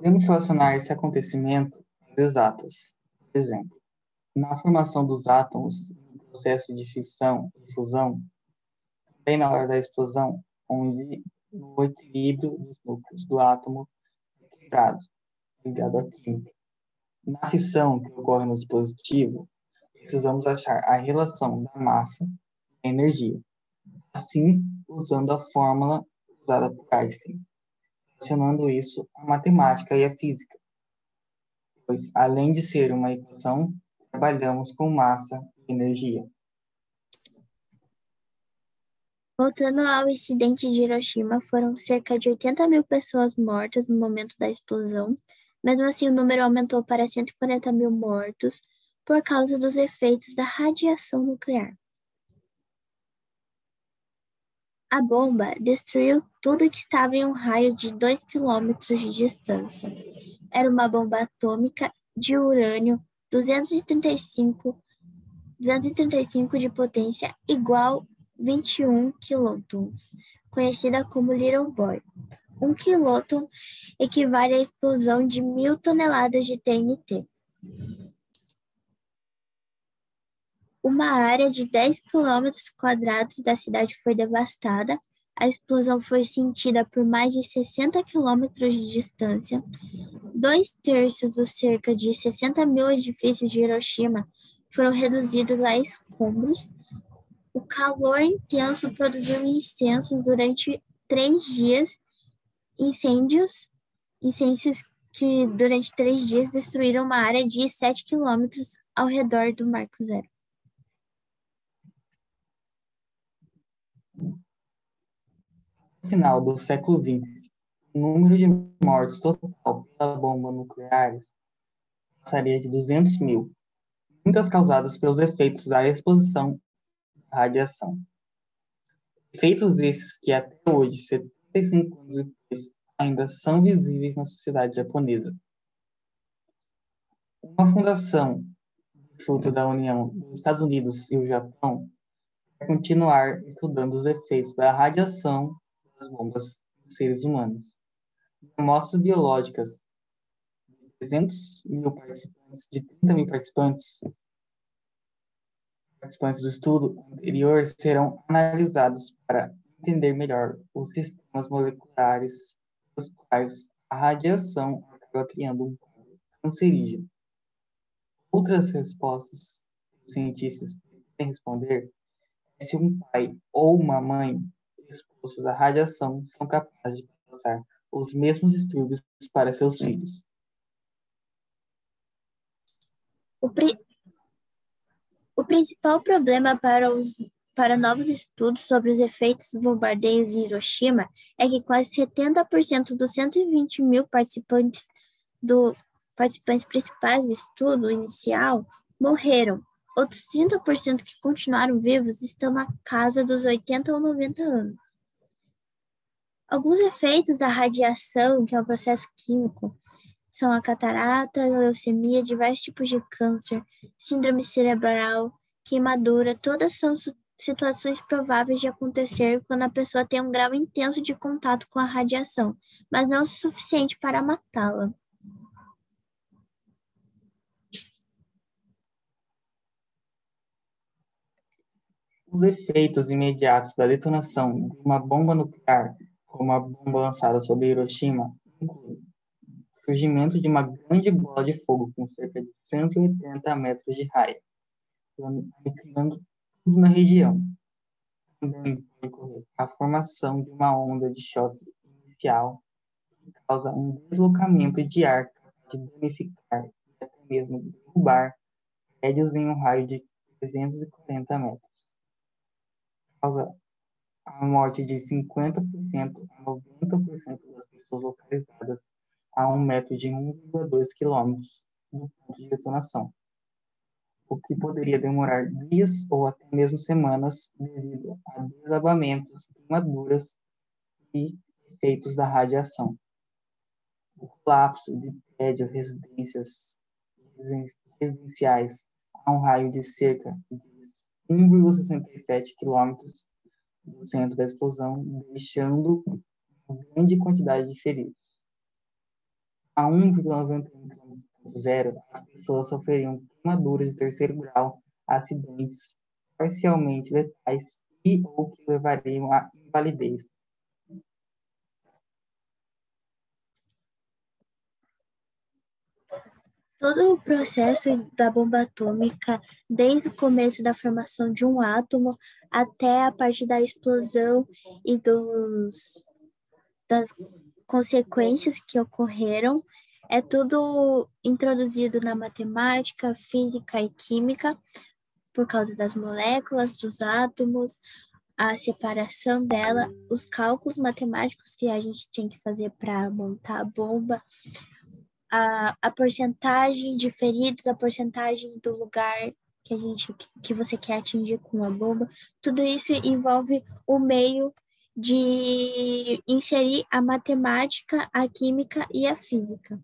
Podemos relacionar esse acontecimento às exatas. Por exemplo, na formação dos átomos, no processo de fissão e fusão, também na hora da explosão, onde o equilíbrio dos núcleos do átomo é quebrado, ligado à química. Na fissão que ocorre no dispositivo, precisamos achar a relação da massa e energia. Assim, usando a fórmula usada por Einstein, relacionando isso à matemática e à física. Pois, além de ser uma equação, trabalhamos com massa e energia. Voltando ao incidente de Hiroshima, foram cerca de 80 mil pessoas mortas no momento da explosão. Mesmo assim, o número aumentou para 140 mil mortos por causa dos efeitos da radiação nuclear. A bomba destruiu tudo que estava em um raio de 2 quilômetros de distância. Era uma bomba atômica de urânio 235, 235 de potência igual 21 quilotons, conhecida como Little Boy. Um quiloton equivale à explosão de mil toneladas de TNT. Uma área de 10 quilômetros quadrados da cidade foi devastada. A explosão foi sentida por mais de 60 quilômetros de distância. Dois terços dos cerca de 60 mil edifícios de Hiroshima foram reduzidos a escombros. O calor intenso produziu incêndios durante três dias, incêndios, incêndios que durante três dias destruíram uma área de 7 quilômetros ao redor do Marco Zero. Final do século XX, o número de mortes total pela bomba nuclear passaria de 200 mil, muitas causadas pelos efeitos da exposição à radiação. Efeitos esses que até hoje, 75 anos depois, ainda são visíveis na sociedade japonesa. Uma fundação fruto da união dos Estados Unidos e o Japão continuar estudando os efeitos da radiação das bombas nos seres humanos. Amostras biológicas de 300 mil participantes, de 30 mil participantes, participantes do estudo anterior serão analisados para entender melhor os sistemas moleculares dos quais a radiação acaba criando um quadro cancerígeno. Outras respostas que os cientistas podem responder se um pai ou uma mãe expostos à radiação são capazes de passar os mesmos distúrbios para seus filhos. O, pri... o principal problema para, os... para novos estudos sobre os efeitos dos bombardeios em Hiroshima é que quase 70% dos 120 mil participantes, do... participantes principais do estudo inicial morreram Outros 30% que continuaram vivos estão na casa dos 80 ou 90 anos. Alguns efeitos da radiação, que é um processo químico, são a catarata, a leucemia, diversos tipos de câncer, síndrome cerebral, queimadura, todas são situações prováveis de acontecer quando a pessoa tem um grau intenso de contato com a radiação, mas não o suficiente para matá-la. Os efeitos imediatos da detonação de uma bomba nuclear, como a bomba lançada sobre Hiroshima, incluem o surgimento de uma grande bola de fogo com cerca de 180 metros de raio, aniquilando tudo na região. Também ocorrer a formação de uma onda de choque inicial que causa um deslocamento de ar capaz de danificar e até mesmo derrubar prédios em um raio de 340 metros causa a morte de 50% a 90% das pessoas localizadas a um metro de 1,2 quilômetros do ponto de detonação, o que poderia demorar dias ou até mesmo semanas devido a desabamentos, queimaduras e efeitos da radiação. O colapso de prédios, residências residenciais a um raio de cerca de 1,67 quilômetros do centro da explosão, deixando uma grande quantidade de feridos. a 1,91 km zero, as pessoas sofreriam queimaduras de terceiro grau, acidentes parcialmente letais e ou que levariam à invalidez. Todo o processo da bomba atômica, desde o começo da formação de um átomo até a parte da explosão e dos, das consequências que ocorreram, é tudo introduzido na matemática, física e química, por causa das moléculas, dos átomos, a separação dela, os cálculos matemáticos que a gente tinha que fazer para montar a bomba, a, a porcentagem de feridos, a porcentagem do lugar que a gente que você quer atingir com a bomba, tudo isso envolve o meio de inserir a matemática, a química e a física.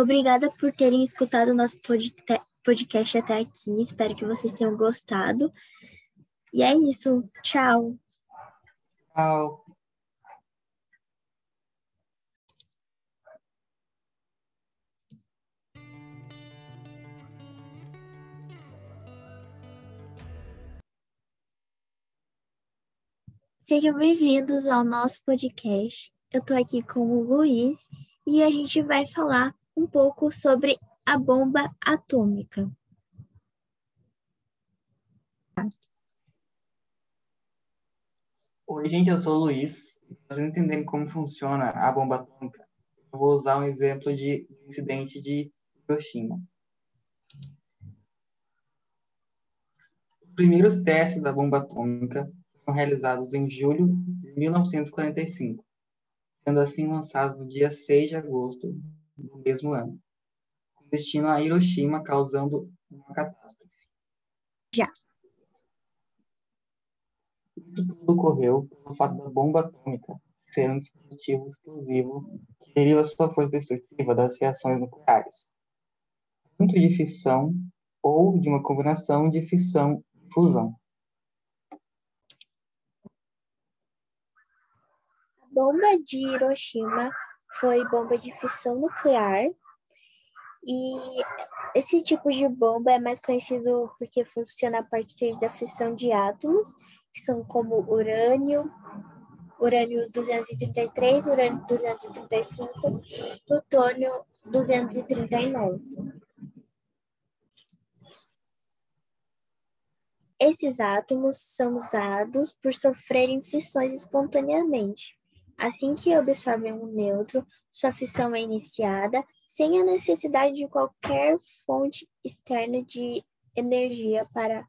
Obrigada por terem escutado o nosso podcast até aqui. Espero que vocês tenham gostado. E é isso. Tchau. Tchau. Sejam bem-vindos ao nosso podcast. Eu estou aqui com o Luiz e a gente vai falar um pouco sobre a bomba atômica. Oi, gente, eu sou o Luiz. Para entenderem como funciona a bomba atômica, eu vou usar um exemplo de incidente de Hiroshima. Os primeiros testes da bomba atômica foram realizados em julho de 1945, sendo assim lançados no dia 6 de agosto no mesmo ano, com destino a Hiroshima, causando uma catástrofe. Já. Isso tudo ocorreu pelo fato da bomba atômica ser um dispositivo explosivo que deriva sua força destrutiva das reações nucleares, tanto de fissão ou de uma combinação de fissão e fusão. A bomba de Hiroshima foi bomba de fissão nuclear. E esse tipo de bomba é mais conhecido porque funciona a partir da fissão de átomos, que são como urânio, urânio 233, urânio 235, plutônio 239. Esses átomos são usados por sofrerem fissões espontaneamente. Assim que absorvem um nêutron, sua fissão é iniciada sem a necessidade de qualquer fonte externa de energia para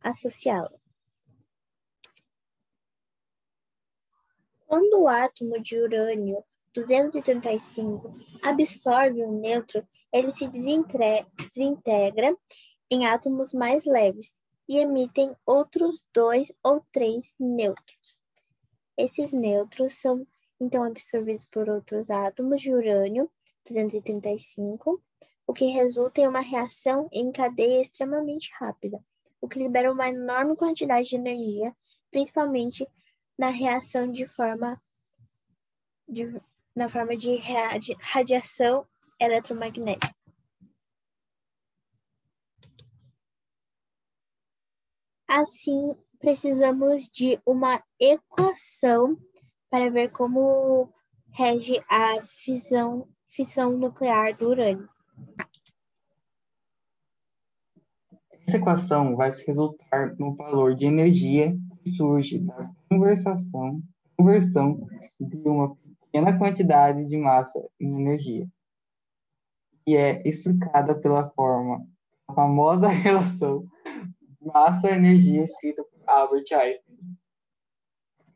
associá-la. Quando o átomo de urânio 235 absorve um nêutron, ele se desintegra em átomos mais leves e emitem outros dois ou três nêutrons. Esses nêutrons são então absorvidos por outros átomos de urânio 235, o que resulta em uma reação em cadeia extremamente rápida, o que libera uma enorme quantidade de energia, principalmente na reação de forma de, na forma de radiação eletromagnética. Assim, precisamos de uma equação para ver como rege a fissão, fissão nuclear do urânio. Essa equação vai se resultar no valor de energia que surge da conversação, conversão de uma pequena quantidade de massa em energia, e é explicada pela forma famosa relação massa-energia escrita por Albert Einstein.